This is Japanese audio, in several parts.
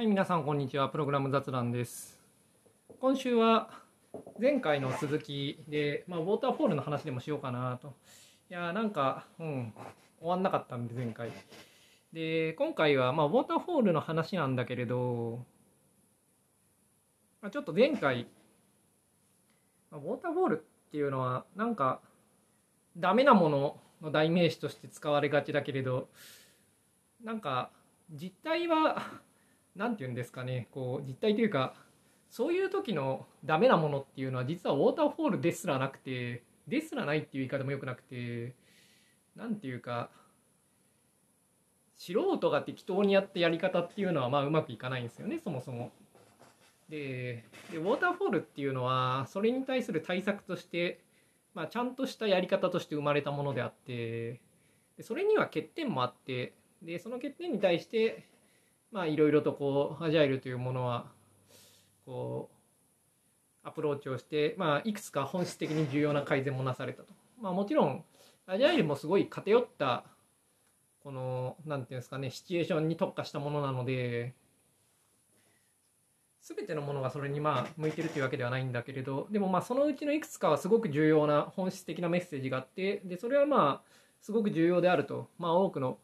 はい、皆さんこんにちは。プログラム雑談です。今週は前回の続きで、まあ、ウォーターフォールの話でもしようかなと。いやーなんか、うん、終わんなかったんで、前回。で、今回は、まあ、ウォーターフォールの話なんだけれど、まあ、ちょっと前回、まあウォーターフォールっていうのは、なんか、ダメなものの代名詞として使われがちだけれど、なんか、実態は、なんて言うんですかね、こう、実態というか、そういう時のダメなものっていうのは、実はウォーターフォールですらなくて、ですらないっていう言い方もよくなくて、なんていうか、素人が適当にやったやり方っていうのは、まあ、うまくいかないんですよね、そもそも。で、でウォーターフォールっていうのは、それに対する対策として、まあ、ちゃんとしたやり方として生まれたものであって、でそれには欠点もあって、で、その欠点に対して、まあ、いろいろとこう、アジャイルというものは、こう、アプローチをして、まあ、いくつか本質的に重要な改善もなされたと。まあ、もちろん、アジャイルもすごい偏った、この、なんていうんですかね、シチュエーションに特化したものなので、すべてのものがそれにまあ向いてるというわけではないんだけれどでもまあそのうちのいくつかはすごく重要な本質的なメッセージがあってでそれはまあすごく重要であるとまあ多くの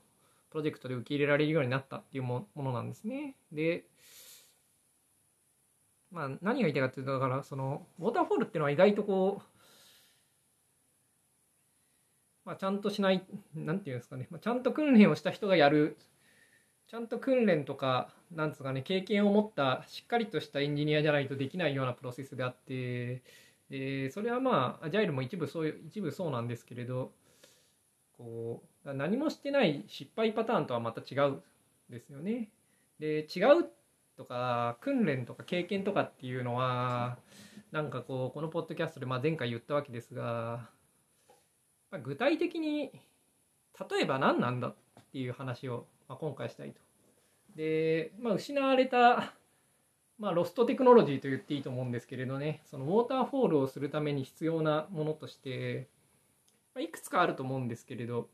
プロジェクトで受け入れられるようになったっていうものなんですね。でまあ何が言いたいかっていうとだからそのウォーターフォールっていうのは意外とこうまあちゃんとしないなんていうんですかね、まあ、ちゃんと訓練をした人がやるちゃんと訓練とか、なんつうかね、経験を持った、しっかりとしたエンジニアじゃないとできないようなプロセスであって、で、それはまあ、アジャイルも一部そういう、一部そうなんですけれど、こう、何もしてない失敗パターンとはまた違うんですよね。で、違うとか、訓練とか経験とかっていうのは、なんかこう、このポッドキャストでまあ前回言ったわけですが、まあ、具体的に、例えば何なんだっていう話を、まあ、今回したいと。で、まあ、失われた、まあ、ロストテクノロジーと言っていいと思うんですけれどね、そのウォーターフォールをするために必要なものとして、まあ、いくつかあると思うんですけれど、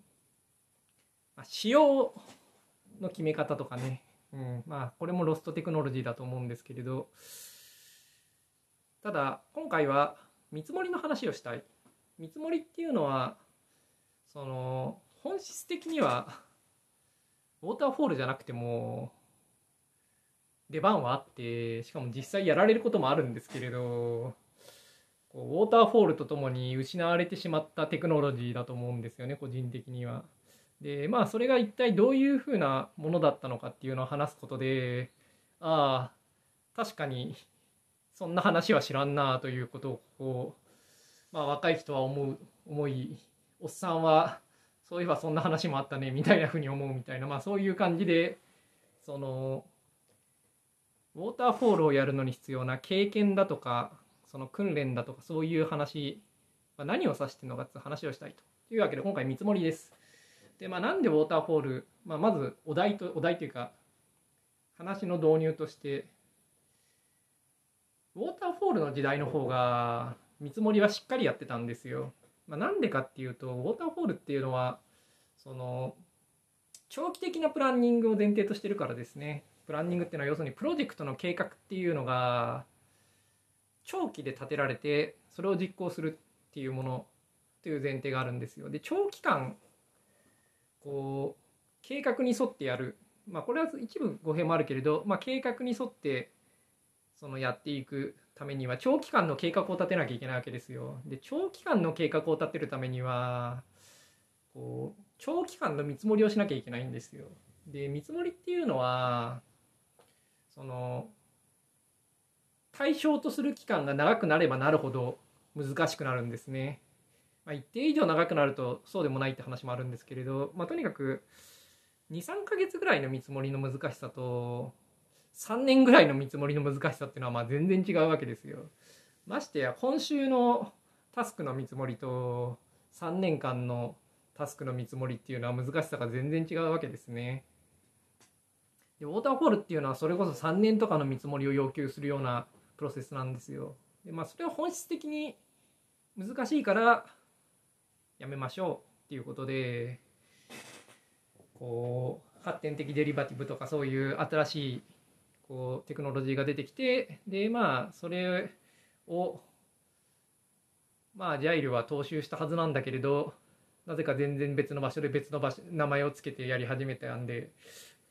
まあ、仕様の決め方とかね、うん、まあ、これもロストテクノロジーだと思うんですけれど、ただ、今回は見積もりの話をしたい。見積もりっていうのは、その、本質的には、ウォーターフォールじゃなくても出番はあってしかも実際やられることもあるんですけれどこうウォーターフォールとともに失われてしまったテクノロジーだと思うんですよね個人的には。でまあそれが一体どういうふうなものだったのかっていうのを話すことでああ確かにそんな話は知らんなということをこう、まあ、若い人は思う思いおっさんはそういえばそんな話もあったねみたいなふうに思うみたいな、まあ、そういう感じでそのウォーターフォールをやるのに必要な経験だとかその訓練だとかそういう話、まあ、何を指してるのかっていう話をしたいというわけで今回見積もりです。でまあ、なんでウォーターフォール、まあ、まずお題とお題というか話の導入としてウォーターフォールの時代の方が見積もりはしっかりやってたんですよ。まあ、なんでかっていうとウォーターフォールっていうのはその長期的なプランニングを前提としてるからですねプランニングっていうのは要するにプロジェクトの計画っていうのが長期で立てられてそれを実行するっていうものという前提があるんですよで長期間こう計画に沿ってやるまあこれは一部語弊もあるけれど、まあ、計画に沿ってそのやっていくためには長期間の計画を立てなきゃいけないわけですよ。で長期間の計画を立てるためにはこう長期間の見積もりをしなきゃいけないんですよ。で見積もりっていうのはその対象とする期間が長くなればなるほど難しくなるんですね。まあ、一定以上長くなるとそうでもないって話もあるんですけれど、まあ、とにかく23ヶ月ぐらいの見積もりの難しさと3年ぐらいの見積もりの難しさっていうのはまあ全然違うわけですよ。ましてや今週のタスクの見積もりと3年間のタスクの見積もりっていうのは難しさが全然違うわけですね。でウォーターフォールっていうのはそれこそ3年とかの見積もりを要求するようなプロセスなんですよ。でまあそれは本質的に難しいからやめましょうっていうことでこう発展的デリバティブとかそういう新しいこうテクノロジーが出てきてでまあそれをまあジャイルは踏襲したはずなんだけれどなぜか全然別の場所で別の場所名前を付けてやり始めたんで、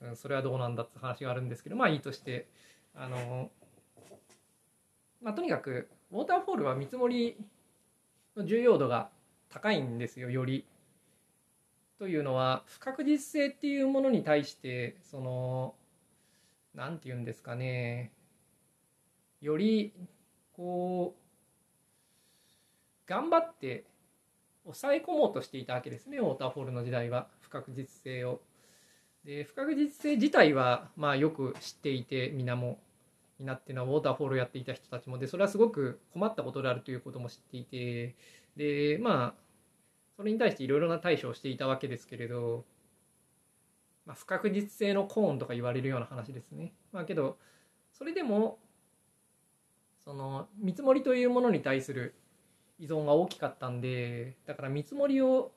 うん、それはどうなんだって話があるんですけどまあいいとしてあのまあとにかくウォーターフォールは見積もりの重要度が高いんですよより。というのは不確実性っていうものに対してその何て言うんですかねよりこう頑張って抑え込もうとしていたわけですねウォーターフォールの時代は不確実性を。で不確実性自体はまあよく知っていて皆も皆っていうのはウォーターフォールをやっていた人たちもでそれはすごく困ったことであるということも知っていてでまあそれに対していろいろな対処をしていたわけですけれど、まあ、不確実性のコーンとか言われるような話ですね。まあけどそれでもその見積もりというものに対する依存が大きかったんでだから見積もりを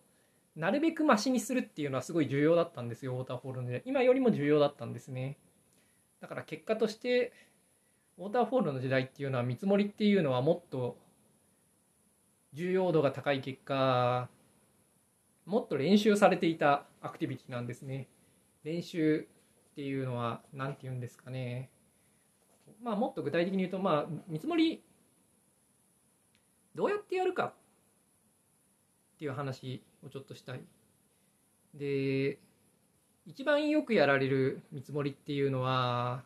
なるべくマシにするっていうのはすごい重要だったんですよウォーターフォールで今よりも重要だったんですねだから結果としてウォーターフォールの時代っていうのは見積もりっていうのはもっと重要度が高い結果もっと練習されていたアクティビティなんですね。練習っていうのは何て言うんですかね。まあもっと具体的に言うとまあ見積もりどうやってやるかっていう話をちょっとしたい。で一番よくやられる見積もりっていうのは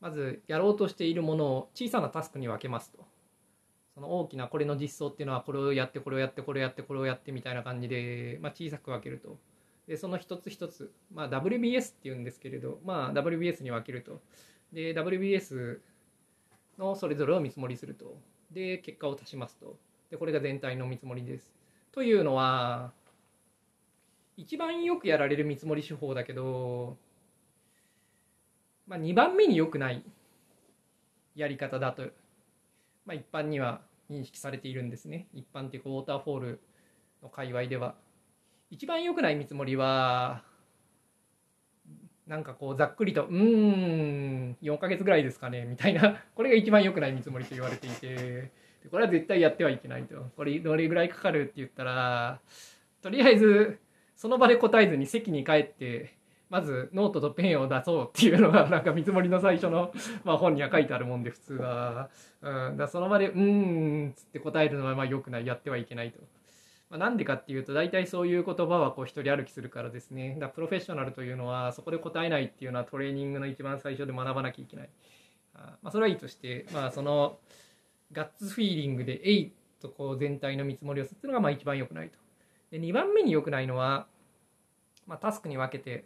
まずやろうとしているものを小さなタスクに分けますと。その大きなこれの実装っていうのはこれをやってこれをやってこれをやってこれをやってみたいな感じで、まあ、小さく分けると。でその一つ一つ、まあ、WBS っていうんですけれど、まあ、WBS に分けると。で WBS のそれぞれを見積もりすると。で結果を足しますと。でこれが全体の見積もりです。というのは一番よくやられる見積もり手法だけどまあ、2番目に良くないやり方だと、まあ、一般には認識されているんですね。一般的ウォーターフォールの界隈では。一番良くない見積もりはなんかこうざっくりと「うーん4ヶ月ぐらいですかね」みたいな。これが一番良くない見積もりと言われていて。これは絶対やってはいけないと。これどれぐらいかかるって言ったらとりあえずその場で答えずに席に帰ってまずノートとペンを出そうっていうのがなんか見積もりの最初の、まあ、本には書いてあるもんで普通は、うん、だその場で「うん」つって答えるのはまあよくない。やってはいけないと。まあ、なんでかっていうと大体そういう言葉はこう一人歩きするからですね。だプロフェッショナルというのはそこで答えないっていうのはトレーニングの一番最初で学ばなきゃいけない。あまあそれはいいとしてまあそのガッツフィーリングで「えい!」とこう全体の見積もりをするっていうのがまあ一番良くないと。で2番目に良くないのは、まあ、タスクに分けて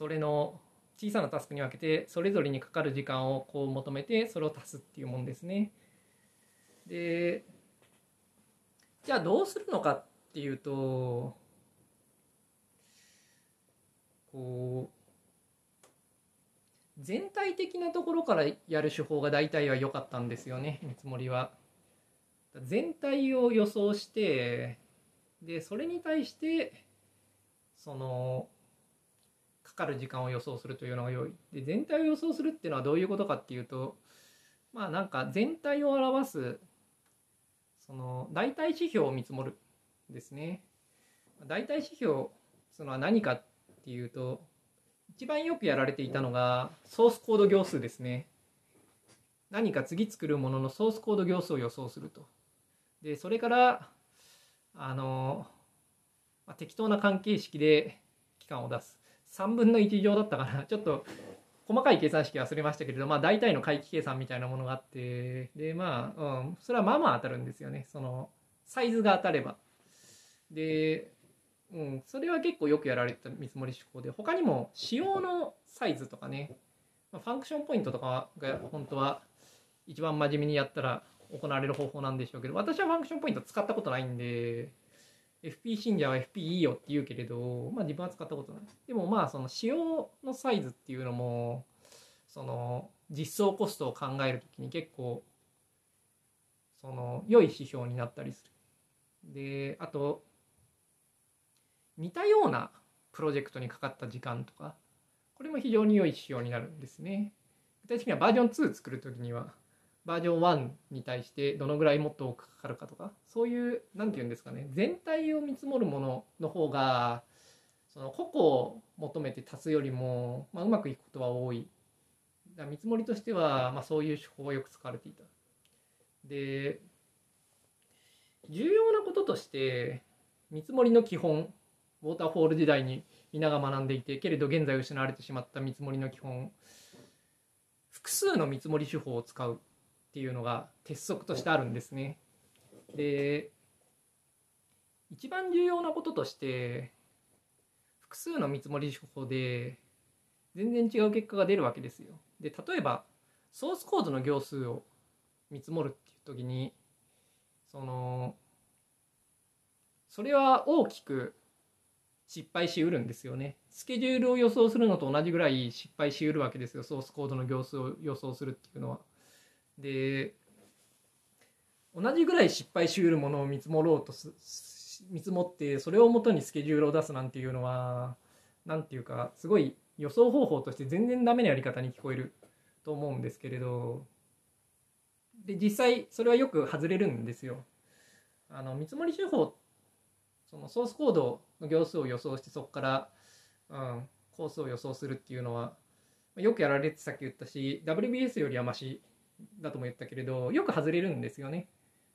それの小さなタスクに分けてそれぞれにかかる時間をこう求めてそれを足すっていうもんですね。でじゃあどうするのかっていうとこう全体的なところからやる手法が大体は良かったんですよね見積もりは。全体を予想してでそれに対してそのかかる時間を予想するというのが良い。で全体を予想するっていうのはどういうことかっていうとまあなんか全体を表すその代替指標を見積もるですね。代替指標そのは何かっていうと一番よくやられていたのがソースコード行数ですね。何か次作るもののソースコード行数を予想すると。でそれからあの、まあ、適当な関係式で期間を出す。3分の1乗だったかな。ちょっと細かい計算式忘れましたけれど、まあ、大体の回帰計算みたいなものがあってでまあ、うん、それはまあまあ当たるんですよね。そのサイズが当たれば。で、うん、それは結構よくやられてた見積もり手法で他にも仕様のサイズとかね、まあ、ファンクションポイントとかが本当は一番真面目にやったら行われる方法なんでしょうけど私はファンクションポイント使ったことないんで FP 信者は FP いいよって言うけれど、まあ自分は使ったことない。でもまあその仕様のサイズっていうのも、その実装コストを考えるときに結構、その良い指標になったりする。で、あと、似たようなプロジェクトにかかった時間とか、これも非常に良い指標になるんですね具。体的にはバージョン2作る時にはバージョン1に対してどのぐらいもっとかかるかとかそういう何て言うんですかね全体を見積もるものの方がその個々を求めて足すよりも、まあ、うまくいくことは多い。だ見積もりとしては、まあ、そういう手法がよく使われていた。で重要なこととして見積もりの基本ウォーターフォール時代に皆が学んでいてけれど現在失われてしまった見積もりの基本複数の見積もり手法を使う。っていうのが鉄則としてあるんですね。で一番重要なこととして複数の見積もり手法で全然違う結果が出るわけですよ。で例えばソースコードの行数を見積もるっていう時にそのそれは大きく失敗しうるんですよね。スケジュールを予想するのと同じぐらい失敗しうるわけですよ。ソースコードの行数を予想するっていうのは。で、同じぐらい失敗しうるものを見積もろうと、見積もって、それをもとにスケジュールを出すなんていうのは、なんていうか、すごい予想方法として全然ダメなやり方に聞こえると思うんですけれど、で、実際それはよく外れるんですよ。あの、見積もり手法そのソースコードの行数を予想してそこから、うん、コースを予想するっていうのはよくやられてさっき言ったし WBS よりはマシだとも言ったけれどよく外れるんですよね。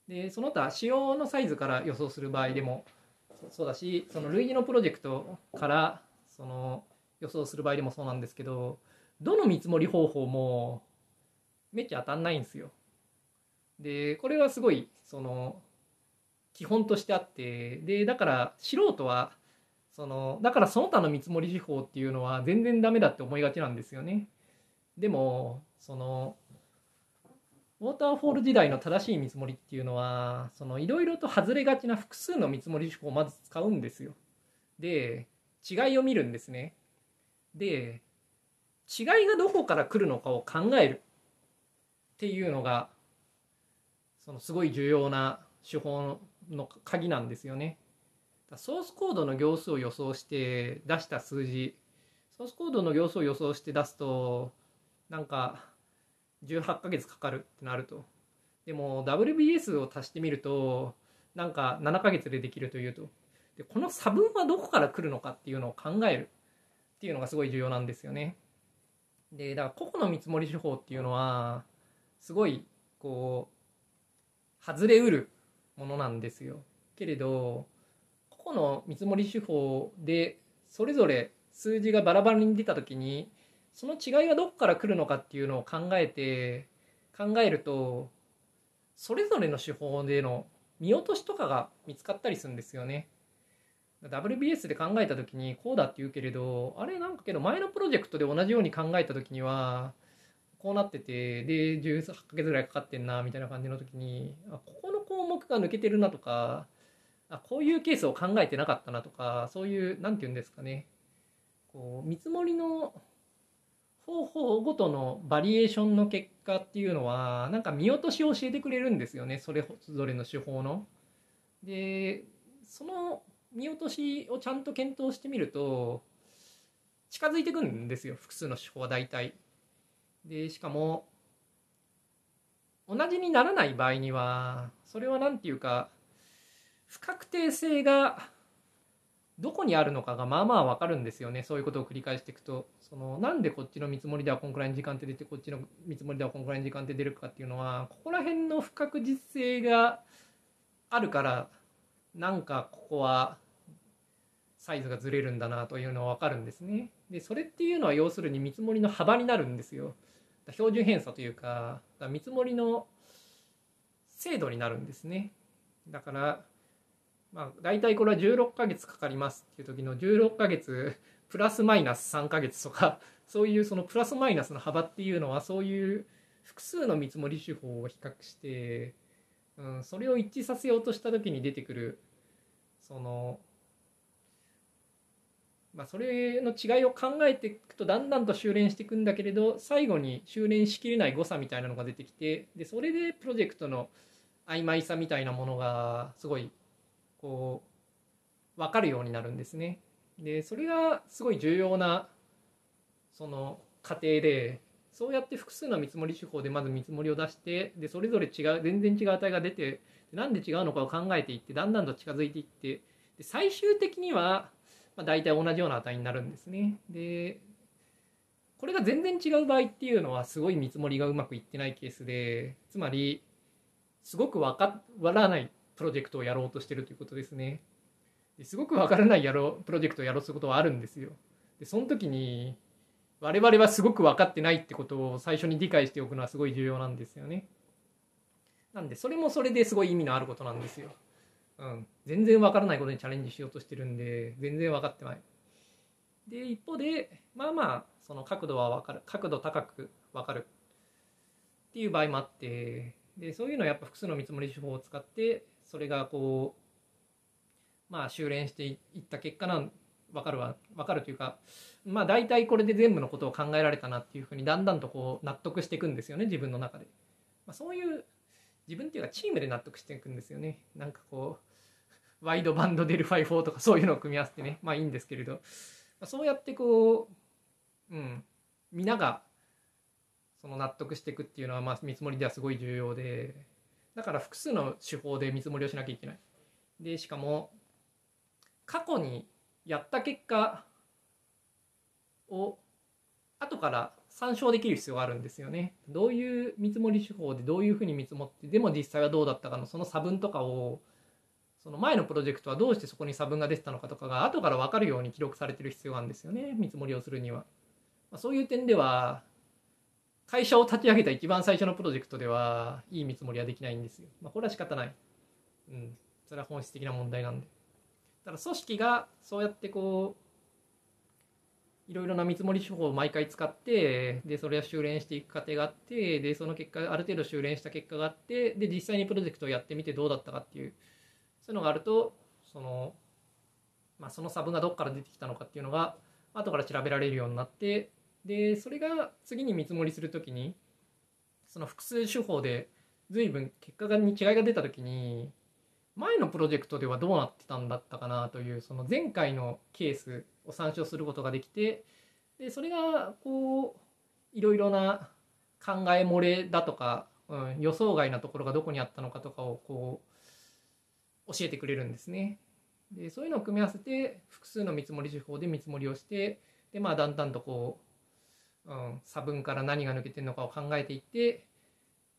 でその他仕様のサイズから予想する場合でもそうだしその類似のプロジェクトからその予想する場合でもそうなんですけどどの見積もり方法もめっちゃ当たんないんですよ。でこれはすごいその基本としてあってでだから素人はそのだからその他の見積もり手法っていうのは全然ダメだって思いがちなんですよね。でもそのウォーターフォール時代の正しい見積もりっていうのはそのいろいろと外れがちな複数の見積もり手法をまず使うんですよ。で違いを見るんですね。で違いがどこから来るのかを考えるっていうのがそのすごい重要な手法の鍵なんですよね。ソースコードの行数を予想して出した数字ソースコードの行数を予想して出すとなんか18ヶ月かかるってなると。でも WBS を足してみるとなんか7ヶ月でできるというと。でこの差分はどこから来るのかっていうのを考える。っていうのがすごい重要なんですよね。でだから個々の見積もり手法っていうのはすごいこう外れうるものなんですよ。けれど個々の見積もり手法でそれぞれ数字がバラバラに出た時にその違いがどこから来るのかっていうのを考えて考えるとそれぞれの手法での見落としとかが見つかったりするんですよね。WBS で考えた時にこうだって言うけれどあれなんかけど前のプロジェクトで同じように考えた時にはこうなっててで18ヶ月ぐらいかかってんなみたいな感じの時にあここの項目が抜けてるなとかあこういうケースを考えてなかったなとかそういう何て言うんですかねこう見積もりの方法ごとのバリエーションの結果っていうのはなんか見落としを教えてくれるんですよねそれぞれの手法の。でその見落としをちゃんと検討してみると近づいてくんですよ複数の手法は大体。でしかも同じにならない場合にはそれは何て言うか不確定性がどこにあるのかがまあまあ分かるんですよねそういうことを繰り返していくとそのなんでこっちの見積もりではこんくらいの時間って出てこっちの見積もりではこんくらいの時間って出るかっていうのはここら辺の不確実性があるからなんかここはサイズがずれるんだなというのは分かるんですね。でそれっていうのは要するに見積もりの幅になるんですよ。標準偏差というか見積もりの精度になるんですねだからまあ大体これは16ヶ月かかりますっていう時の16ヶ月プラスマイナス3ヶ月とか そういうそのプラスマイナスの幅っていうのはそういう複数の見積もり手法を比較して、うん、それを一致させようとした時に出てくるそのまあ、それの違いを考えていくとだんだんと修練していくんだけれど最後に修練しきれない誤差みたいなのが出てきてでそれでプロジェクトの曖昧さみたいなものがすごいこう分かるようになるんですね。でそれがすごい重要なその過程でそうやって複数の見積もり手法でまず見積もりを出してでそれぞれ違う全然違う値が出てなんで違うのかを考えていってだんだんと近づいていってで最終的には、まあ、大体同じような値になるんですね。でこれが全然違う場合っていうのはすごい見積もりがうまくいってないケースでつまりすごくわからないプロジェクトをやろうとしてるということですね。ですごくわからないやろプロジェクトをやろうとすることはあるんですよ。でその時に我々はすごく分かってないってことを最初に理解しておくのはすごい重要なんですよね。なんでそれもそれですごい意味のあることなんですよ。うん、全然分からないことにチャレンジしようとしてるんで全然分かってない。で一方でまあまあその角度は分かる角度高く分かるっていう場合もあってでそういうのはやっぱ複数の見積もり手法を使ってそれがこうまあ修練していった結果なん分かるわ分かるというかまあ大体これで全部のことを考えられたなっていうふうにだんだんとこう納得していくんですよね自分の中で、まあ、そういう自分っていうかチームで納得していくんですよね。なんかこうワイドバンドデルファイ4とかそういうのを組み合わせてねまあいいんですけれど、まあ、そうやってこううん皆がその納得していくっていうのはまあ見積もりではすごい重要でだから複数の手法で見積もりをしなきゃいけない。でしかも過去にやった結果を後から参照できる必要があるんですよね。どういう見積もり手法でどういうふうに見積もってでも実際はどうだったかのその差分とかをその前のプロジェクトはどうしてそこに差分が出てたのかとかが後から分かるように記録されてる必要があるんですよね見積もりをするには。まあ、そういう点では会社を立ち上げた一番最初のプロジェクトではいい見積もりはできないんですよ。まあ、これは仕方ない。うん。それは本質的な問題なんで。だから組織がそうやってこういろいろな見積もり手法を毎回使ってでそれを修練していく過程があってでその結果ある程度修練した結果があってで実際にプロジェクトをやってみてどうだったかっていうそういうのがあるとその,、まあ、その差分がどこから出てきたのかっていうのが後から調べられるようになってでそれが次に見積もりする時にその複数手法で随分結果に違いが出た時に前のプロジェクトではどうなってたんだったかなというその前回のケースを参照することができてでそれがこういろいろな考え漏れだとか、うん、予想外なところがどこにあったのかとかをこう教えてくれるんですね。でそういうのを組み合わせて複数の見積もり手法で見積もりをしてでまあだんだんとこう、うん、差分から何が抜けてるのかを考えていって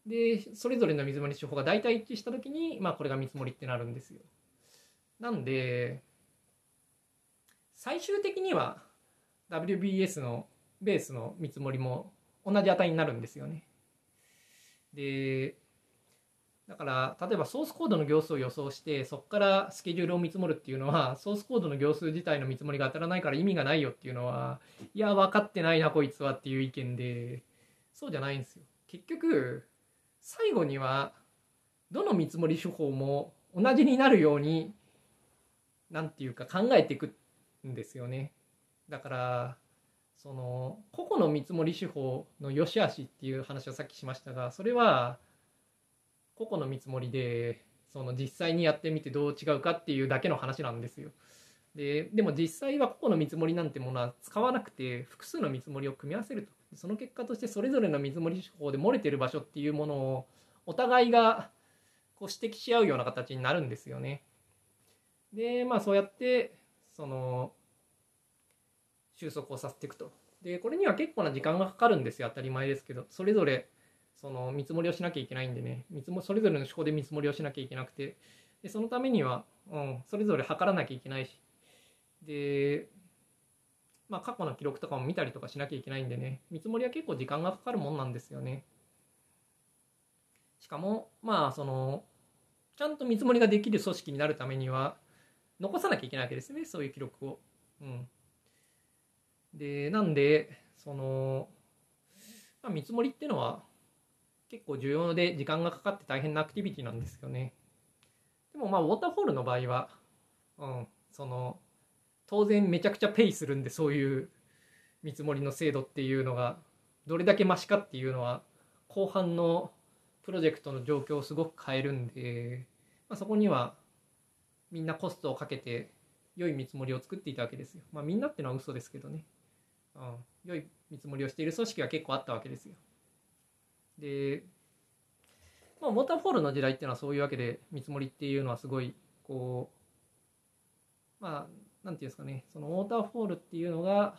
でそれぞれの見積もり手法が大体一致した時に、まあ、これが見積もりってなるんですよ。なんで最終的には WBS のベースの見積もりも同じ値になるんですよね。でだから例えばソースコードの行数を予想してそこからスケジュールを見積もるっていうのはソースコードの行数自体の見積もりが当たらないから意味がないよっていうのはいや分かってないなこいつはっていう意見でそうじゃないんですよ。結局最後にはどの見積もり手法も同じになるように何て言うか考えていくんですよね。だからその個々の見積もり手法の良し悪しっていう話をさっきしましたがそれは個々の見積もりでその実際にやってみてどう違うかっていうだけの話なんですよ。ででも実際は個々の見積もりなんてものは使わなくて複数の見積もりを組み合わせると。その結果としてそれぞれの見積もり手法で漏れてる場所っていうものをお互いがこう指摘し合うような形になるんですよね。でまあそうやってその収束をさせていくと。でこれには結構な時間がかかるんですよ。当たり前ですけど。それぞれその見積もりをしなきゃいけないんでね。見積もそれぞれの手法で見積もりをしなきゃいけなくて。でそのためには、うん、それぞれ測らなきゃいけないし。でまあ、過去の記録とかも見たりとかしなきゃいけないんでね見積もりは結構時間がかかるもんなんですよね。しかもまあそのちゃんと見積もりができる組織になるためには残さなきゃいけないわけですねそういう記録を。うん、でなんでその、まあ、見積もりっていうのは結構重要で時間がかかって大変なアクティビティなんですよね。でもまあウォーターフォールの場合は、うん、その当然めちゃくちゃペイするんでそういう見積もりの精度っていうのがどれだけマシかっていうのは後半のプロジェクトの状況をすごく変えるんで、まあ、そこにはみんなコストをかけて良い見積もりを作っていたわけですよ。まあみんなってのは嘘ですけどね。うん、良い見積もりをしている組織が結構あったわけですよ。で、まあ、ウォーターフォールの時代っていうのはそういうわけで見積もりっていうのはすごいこうまあなんていうんですかねそのウォーターフォールっていうのが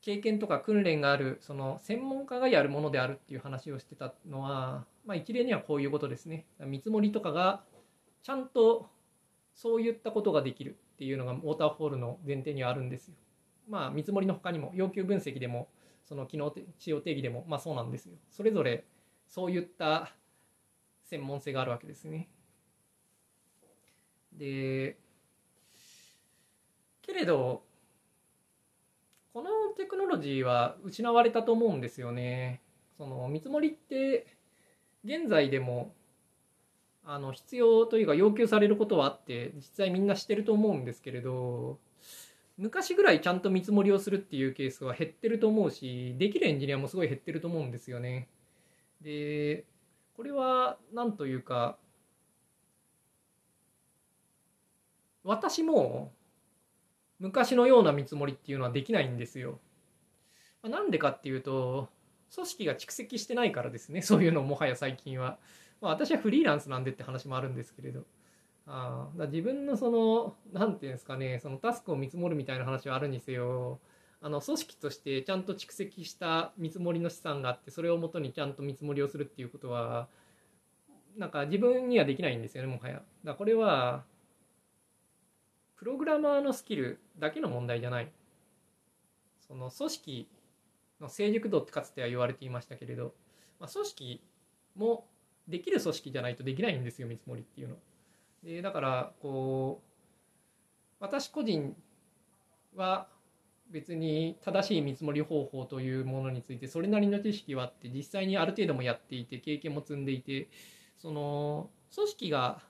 経験とか訓練があるその専門家がやるものであるっていう話をしてたのは、まあ、一例にはこういうことですね見積もりとかがちゃんとそういったことができるっていうのがウォーターフォールの前提にはあるんですよ。まあ見積もりの他にも要求分析でもその機能使用定義でもまあそうなんですよ。それぞれそういった専門性があるわけですね。でけれどこのテクノロジーは失われたと思うんですよね。その見積もりって現在でもあの必要というか要求されることはあって実際みんなしてると思うんですけれど昔ぐらいちゃんと見積もりをするっていうケースは減ってると思うしできるエンジニアもすごい減ってると思うんですよね。でこれは何というか私も昔のような見積もりっていうのはできないんですよ。まなんでかっていうと組織が蓄積してないからですね そういうのもはや最近は。まあ、私はフリーランスなんでって話もあるんですけれど。あだ自分のその何て言うんですかねそのタスクを見積もるみたいな話はあるにせよあの組織としてちゃんと蓄積した見積もりの資産があってそれをもとにちゃんと見積もりをするっていうことはなんか自分にはできないんですよねもはや。だこれはプログラマーのスキルだけの問題じゃないその組織の成熟度ってかつては言われていましたけれど、まあ、組織もできる組織じゃないとできないんですよ見積もりっていうの。でだからこう私個人は別に正しい見積もり方法というものについてそれなりの知識はあって実際にある程度もやっていて経験も積んでいてその組織が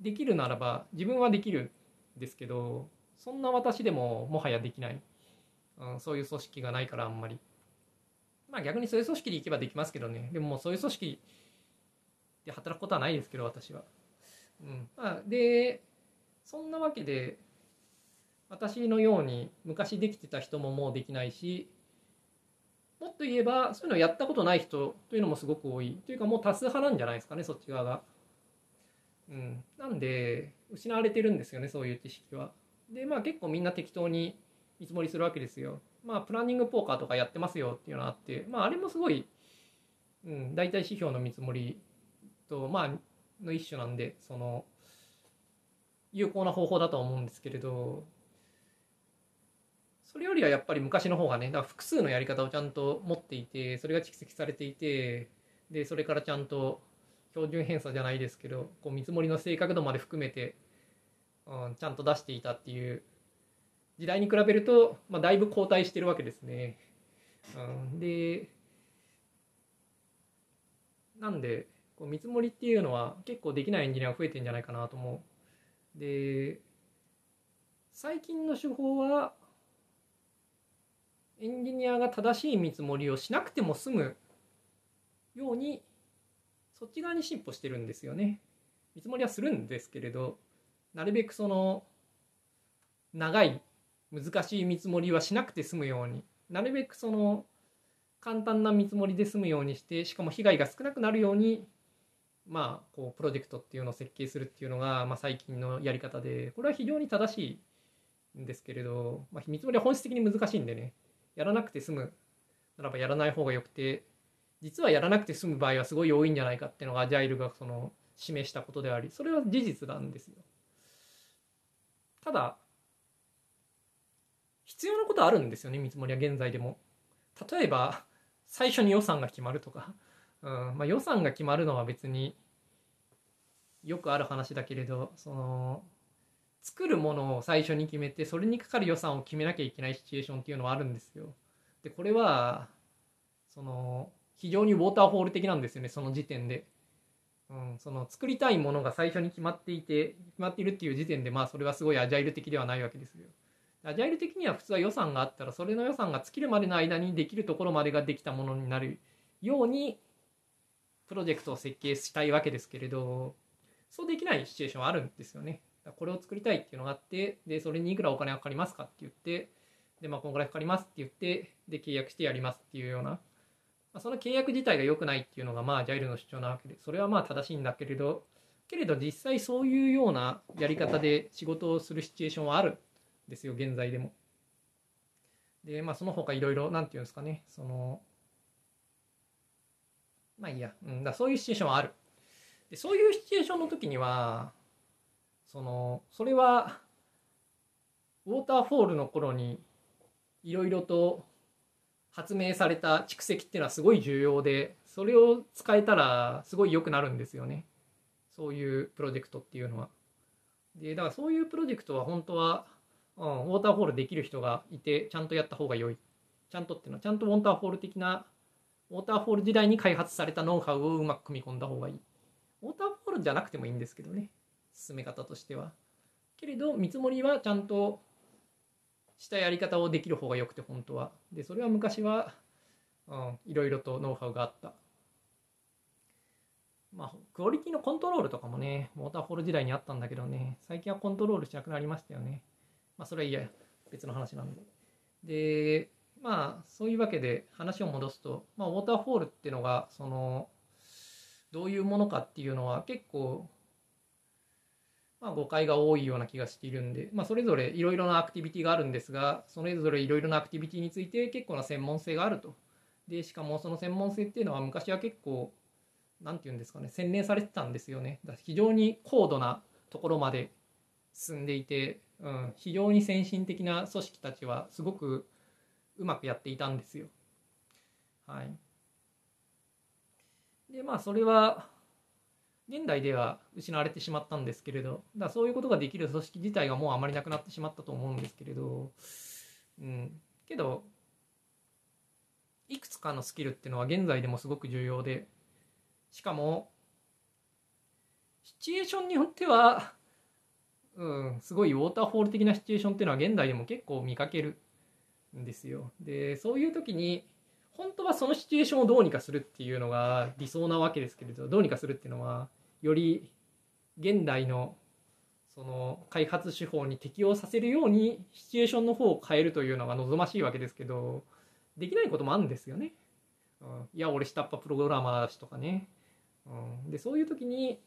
できるならば自分はできるですけどそんな私でももはやできない、うん、そういう組織がないからあんまり。まあ逆にそういう組織で行けばできますけどね。でももうそういう組織で働くことはないですけど私は、うん。まあ、でそんなわけで私のように昔できてた人ももうできないしもっと言えばそういうのをやったことない人というのもすごく多い。というかもう多数派なんじゃないですかねそっち側が。うん、なんで失われてるんですよねそういう知識は。でまあ結構みんな適当に見積もりするわけですよ。まあプランニングポーカーとかやってますよっていうのがあってまああれもすごい、うん、大体指標の見積もりとまあの一種なんでその有効な方法だとは思うんですけれどそれよりはやっぱり昔の方がねだから複数のやり方をちゃんと持っていてそれが蓄積されていてでそれからちゃんと標準偏差じゃないですけどこう見積もりの正確度まで含めて、うん、ちゃんと出していたっていう時代に比べると、まあ、だいぶ後退してるわけですね。うん、でなんでこう見積もりっていうのは結構できないエンジニアが増えてんじゃないかなと思う。で最近の手法はエンジニアが正しい見積もりをしなくても済むようにそっち側に進歩してるんですよね。見積もりはするんですけれどなるべくその長い難しい見積もりはしなくて済むようになるべくその簡単な見積もりで済むようにしてしかも被害が少なくなるようにまあこうプロジェクトっていうのを設計するっていうのが、まあ、最近のやり方でこれは非常に正しいんですけれど、まあ、見積もりは本質的に難しいんでねやらなくて済むならばやらない方がよくて実はやらなくて済む場合はすごい多いんじゃないかっていうのがアジャイルがその示したことでありそれは事実なんですよ。ただ必要なことあるんですよね見積もりは現在でも。例えば最初に予算が決まるとか、うんまあ、予算が決まるのは別によくある話だけれどその作るものを最初に決めてそれにかかる予算を決めなきゃいけないシチュエーションっていうのはあるんですよ。でこれはその非常にウォーターフォール的なんですよねその時点で。うん、その作りたいものが最初に決まっていて決まっているっていう時点でまあそれはすごいアジャイル的ではないわけですよ。アジャイル的には普通は予算があったらそれの予算が尽きるまでの間にできるところまでができたものになるようにプロジェクトを設計したいわけですけれどそうできないシチュエーションはあるんですよね。これを作りたいっていうのがあってでそれにいくらお金がかかりますかって言ってで、まあ、こんぐらいかかりますって言ってで契約してやりますっていうような、その契約自体が良くないっていうのがまあジャイルの主張なわけでそれはまあ正しいんだけれどけれど実際そういうようなやり方で仕事をするシチュエーションはあるんですよ現在でも。でまあその他いろいろなんていうんですかねそのまあいいや、うん、だそういうシチュエーションはある。でそういうシチュエーションの時にはそのそれはウォーターフォールの頃にいろいろと発明された蓄積っていうのはすごい重要でそれを使えたらすごい良くなるんですよねそういうプロジェクトっていうのは。でだからそういうプロジェクトは本当は、うん、ウォーターフォールできる人がいてちゃんとやった方が良い。ちゃんとっていうのはちゃんとウォーターフォール的なウォーターフォール時代に開発されたノウハウをうまく組み込んだ方がいい。ウォーターフォールじゃなくてもいいんですけどね進め方としては。けれど見積もりはちゃんとしたやり方をできる方がよくて本当は。でそれは昔は、うん、いろいろとノウハウがあった。まあクオリティのコントロールとかもねウォーターフォール時代にあったんだけどね最近はコントロールしなくなりましたよね。まあそれはいや。別の話なんで。でまあそういうわけで話を戻すと、まあ、ウォーターフォールっていうのがそのどういうものかっていうのは結構まあ、誤解が多いような気がしているんで、まあ、それぞれいろいろなアクティビティがあるんですがそれぞれいろいろなアクティビティについて結構な専門性があると。でしかもその専門性っていうのは昔は結構何て言うんですかね洗練されてたんですよね。だ非常に高度なところまで進んでいて、うん、非常に先進的な組織たちはすごくうまくやっていたんですよ。はい。でまあそれは現代では失われてしまったんですけれどだそういうことができる組織自体がもうあまりなくなってしまったと思うんですけれど、うん、けどいくつかのスキルっていうのは現在でもすごく重要でしかもシチュエーションによっては、うん、すごいウォーターフォール的なシチュエーションっていうのは現代でも結構見かけるんですよ。でそういう時に本当はそのシチュエーションをどうにかするっていうのが理想なわけですけれどどうにかするっていうのはより現代のその開発手法に適応させるようにシチュエーションの方を変えるというのが望ましいわけですけどできないこともあるんですよね。うん、いや俺下っ端プログラマーだしとかね。うん、でそういう時に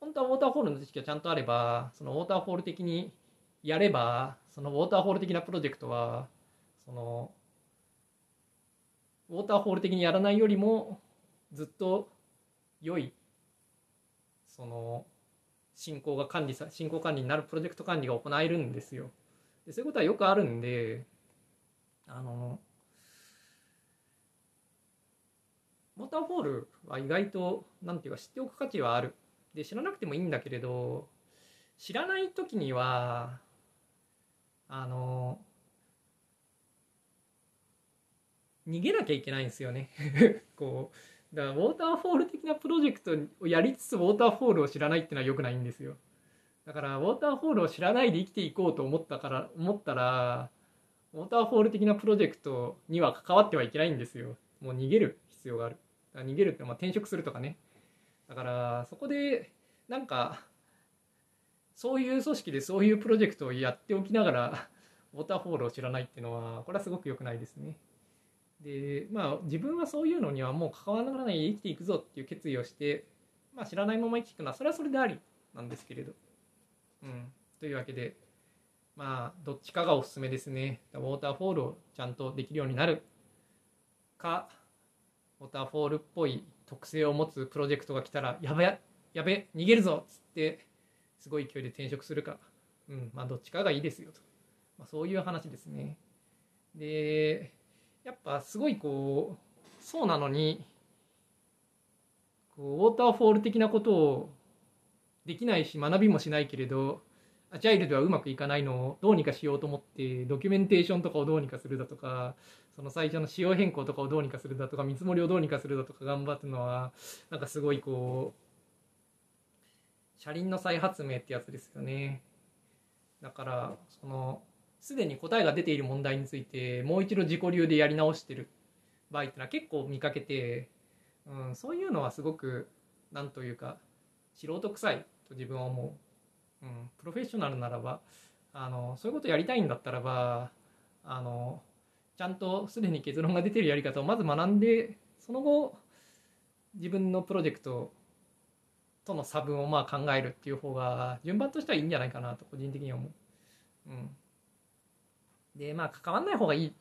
本当はウォーターフォールの知識がちゃんとあればそのウォーターフォール的にやればそのウォーターフォール的なプロジェクトはそのウォーターフォール的にやらないよりもずっと良いその進行が管理さ進行管理になるプロジェクト管理が行えるんですよ。でそういうことはよくあるんであのモーターフォールは意外となんていうか知っておく価値はある。で知らなくてもいいんだけれど知らない時にはあの逃げなきゃいけないんですよね こうだからウォーターフォール的なプロジェクトをやりつつウォーターフォールを知らないっていうのはよくないんですよ。だからウォーターフォールを知らないで生きていこうと思ったから思ったらウォーターフォール的なプロジェクトには関わってはいけないんですよ。もう逃げる必要がある。逃げるってまあ転職するとかね。だからそこでなんかそういう組織でそういうプロジェクトをやっておきながらウォーターフォールを知らないっていうのはこれはすごく良くないですね。でまあ自分はそういうのにはもう関わらないで生きていくぞっていう決意をして、まあ、知らないまま生きていくのはそれはそれでありなんですけれど。うん、というわけでまあどっちかがおすすめですね。ウォーターフォールをちゃんとできるようになるかウォーターフォールっぽい特性を持つプロジェクトが来たらやべやべ逃げるぞっつってすごい勢いで転職するか、うんまあ、どっちかがいいですよと、まあ、そういう話ですね。でやっぱすごいこうそうなのにこうウォーターフォール的なことをできないし学びもしないけれどアジャイルではうまくいかないのをどうにかしようと思ってドキュメンテーションとかをどうにかするだとかその最初の仕様変更とかをどうにかするだとか見積もりをどうにかするだとか頑張ってるのはなんかすごいこう車輪の再発明ってやつですよね。だからそのすでに答えが出ている問題についてもう一度自己流でやり直してる場合ってのは結構見かけて、うん、そういうのはすごくなんというか素人臭いと自分は思う、うん、プロフェッショナルならばあのそういうことやりたいんだったらばあのちゃんとすでに結論が出てるやり方をまず学んでその後自分のプロジェクトとの差分をまあ考えるっていう方が順番としてはいいんじゃないかなと個人的には思う。うん、でまあ関わんない方がいいっ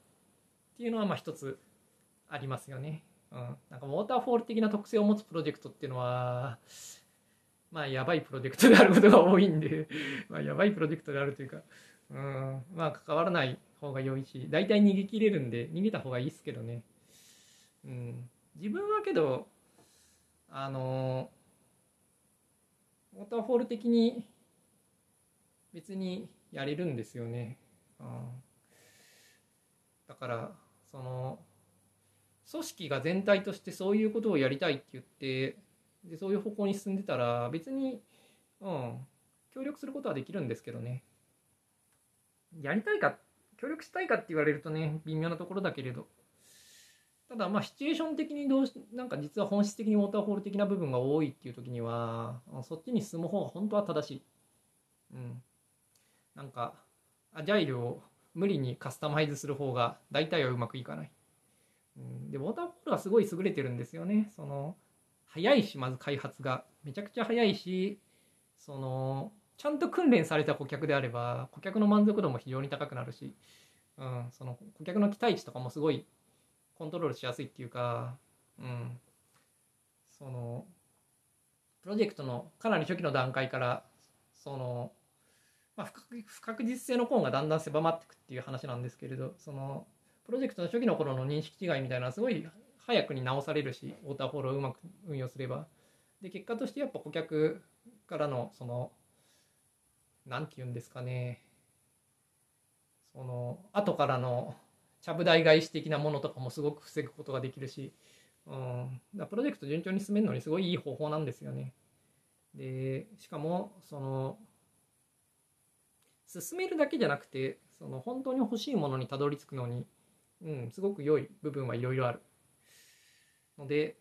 ていうのはまあ一つありますよね。うん、なんかウォーターフォール的な特性を持つプロジェクトっていうのはまあやばいプロジェクトであることが多いんで まあやばいプロジェクトであるというか、うん、まあ関わらない方が良いし大体逃げ切れるんで逃げた方がいいですけどね。うん、自分はけどあのウォーターフォール的に別にやれるんですよね。うん、だからその組織が全体としてそういうことをやりたいって言ってでそういう方向に進んでたら別に、うん、協力することはできるんですけどね。やりたいか協力したいかって言われるとね微妙なところだけれどただまあシチュエーション的にどうしなんか実は本質的にウォーターホール的な部分が多いっていう時にはそっちに進む方が本当は正しい。うん。なんかアジャイルを無理にカスタマイズする方が大体はうまくいかない。うん、でウォーターホールはすごい優れてるんですよね。その早いしまず開発がめちゃくちゃ早いしそのちゃんと訓練された顧客であれば顧客の満足度も非常に高くなるし、うん、その顧客の期待値とかもすごいコントロールしやすいっていうか、うん、そのプロジェクトのかなり初期の段階からその、まあ、不確実性のコーンがだんだん狭まっていくっていう話なんですけれどそのプロジェクトの初期の頃の認識違いみたいなすごい早くに直されるしウォーターフォールをうまく運用すれば。で結果としてやっぱ顧客からのその何て言うんですかね。その後からのちゃぶ台返し的なものとかもすごく防ぐことができるし、うん、だプロジェクト順調に進めるのにすごいいい方法なんですよね。でしかもその進めるだけじゃなくてその本当に欲しいものにたどり着くのに、うん、すごく良い部分はいろいろある。ので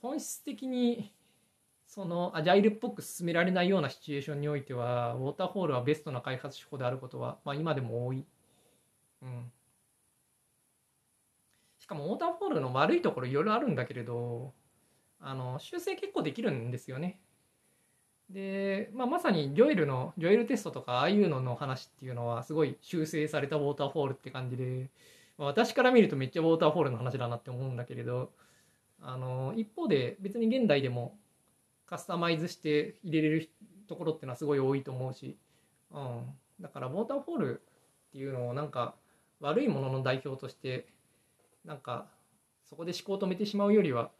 本質的にそのアジャイルっぽく進められないようなシチュエーションにおいてはウォーターフォールはベストな開発手法であることは、まあ、今でも多い。うんしかもウォーターフォールの悪いところいろいろあるんだけれどあの修正結構できるんですよね。で、まあ、まさにジョエルのジョエルテストとかああいうのの話っていうのはすごい修正されたウォーターフォールって感じで、まあ、私から見るとめっちゃウォーターフォールの話だなって思うんだけれどあの一方で別に現代でもカスタマイズして入れれるところってのはすごい多いと思うし、うん、だからウォーターフォールっていうのをなんか悪いものの代表としてなんかそこで思考を止めてしまうよりは、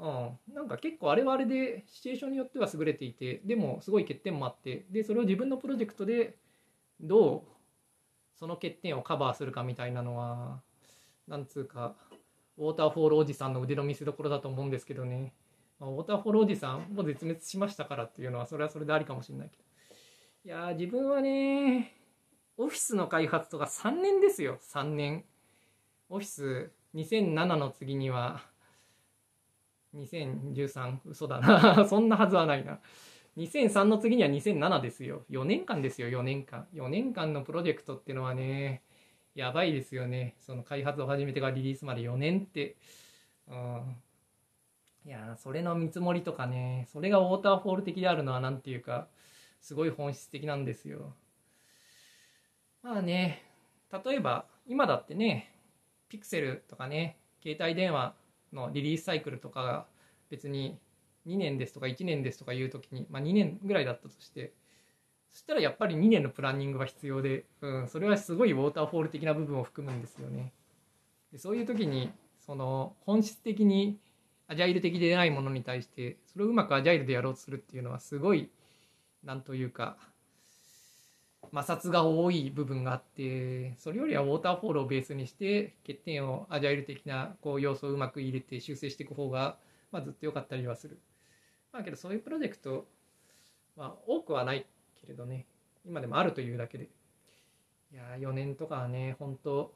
うん、なんか結構あれはあれでシチュエーションによっては優れていてでもすごい欠点もあってでそれを自分のプロジェクトでどうその欠点をカバーするかみたいなのはなんつうかウォーターフォールおじさんの腕の見せ所だと思うんですけどね、まあ、ウォーターフォールおじさんも絶滅しましたからっていうのはそれはそれでありかもしれないけど。いや自分はねオフィスの開発とか3年ですよ。3年。オフィス2007の次には2013嘘だな。そんなはずはないな。2003の次には2007ですよ。4年間ですよ4年間4年間のプロジェクトっていうのはねやばいですよね。その開発を始めてからリリースまで4年って。うん。いやそれの見積もりとかねそれがウォーターフォール的であるのは何ていうかすごい本質的なんですよ。まあね例えば今だってねピクセルとかね携帯電話のリリースサイクルとかが別に2年ですとか1年ですとかいう時に、まあ、2年ぐらいだったとしてそしたらやっぱり2年のプランニングが必要で、うん、それはすごいウォーターフォール的な部分を含むんですよね。でそういう時にその本質的にアジャイル的でないものに対してそれをうまくアジャイルでやろうとするっていうのはすごいなんというか摩擦が多い部分があってそれよりはウォーターフォールをベースにして欠点をアジャイル的なこう要素をうまく入れて修正していく方が、まあ、ずっと良かったりはする。まあけどそういうプロジェクトは多くはないけれどね今でもあるというだけで。いや4年とかはね本当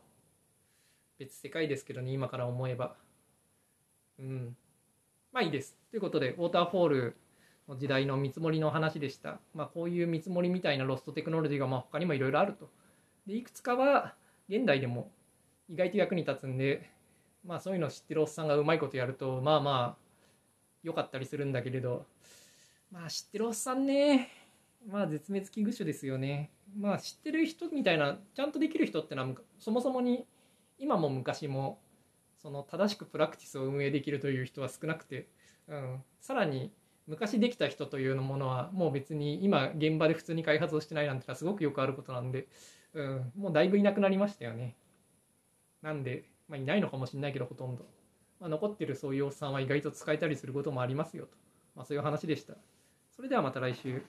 別世界ですけどね今から思えば。うん。まあいいです。ということでウォーターフォールの時代の見積もりの話でした。まあ、こういう見積もりみたいなロストテクノロジーがまあ他にもいろいろあると。でいくつかは現代でも意外と役に立つんでまあそういうのを知ってるおっさんがうまいことやるとまあまあ良かったりするんだけれどまあ知ってるおっさんねまあ絶滅危惧種ですよねまあ知ってる人みたいなちゃんとできる人ってのはそもそもに今も昔もその正しくプラクティスを運営できるという人は少なくて、うん、さらに昔できた人というものはもう別に今現場で普通に開発をしてないなんてのはすごくよくあることなんで、うん、もうだいぶいなくなりましたよね。なんで、まあ、いないのかもしれないけどほとんど、まあ、残ってるそういうおっさんは意外と使えたりすることもありますよと、まあ、そういう話でした。それではまた来週。